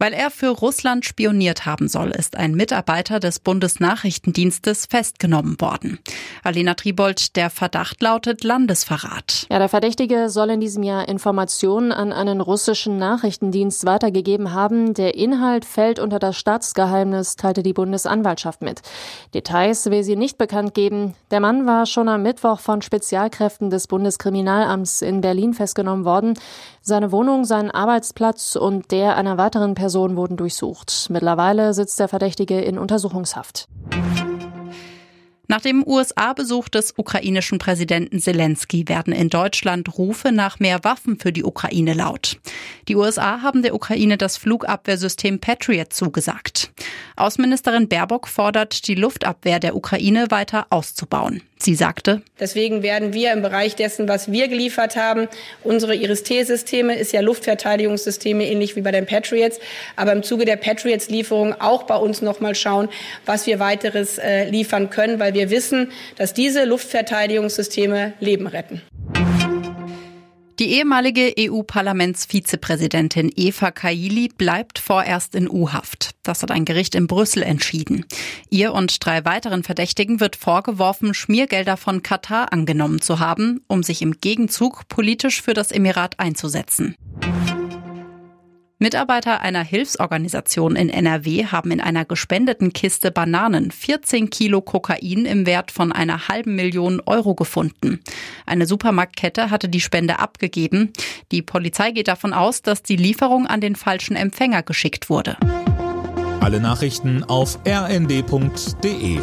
Weil er für Russland spioniert haben soll, ist ein Mitarbeiter des Bundesnachrichtendienstes festgenommen worden. Alena Tribold, der Verdacht lautet Landesverrat. Ja, der Verdächtige soll in diesem Jahr Informationen an einen russischen Nachrichtendienst weitergegeben haben. Der Inhalt fällt unter das Staatsgeheimnis, teilte die Bundesanwaltschaft mit. Details will sie nicht bekannt geben. Der Mann war schon am Mittwoch von Spezialkräften des Bundeskriminalamts in Berlin festgenommen worden. Seine Wohnung, sein Arbeitsplatz und der einer weiteren Person wurden durchsucht. Mittlerweile sitzt der Verdächtige in Untersuchungshaft. Nach dem USA-Besuch des ukrainischen Präsidenten Zelensky werden in Deutschland Rufe nach mehr Waffen für die Ukraine laut. Die USA haben der Ukraine das Flugabwehrsystem Patriot zugesagt. Außenministerin Baerbock fordert, die Luftabwehr der Ukraine weiter auszubauen. Sie sagte, Deswegen werden wir im Bereich dessen, was wir geliefert haben, unsere Iris-T-Systeme ist ja Luftverteidigungssysteme ähnlich wie bei den Patriots, aber im Zuge der Patriots-Lieferung auch bei uns noch mal schauen, was wir weiteres äh, liefern können, weil wir wissen, dass diese Luftverteidigungssysteme Leben retten. Die ehemalige EU-Parlamentsvizepräsidentin Eva Kaili bleibt vorerst in U-Haft. Das hat ein Gericht in Brüssel entschieden. Ihr und drei weiteren Verdächtigen wird vorgeworfen, Schmiergelder von Katar angenommen zu haben, um sich im Gegenzug politisch für das Emirat einzusetzen. Mitarbeiter einer Hilfsorganisation in NRW haben in einer gespendeten Kiste Bananen 14 Kilo Kokain im Wert von einer halben Million Euro gefunden. Eine Supermarktkette hatte die Spende abgegeben. Die Polizei geht davon aus, dass die Lieferung an den falschen Empfänger geschickt wurde. Alle Nachrichten auf rnd.de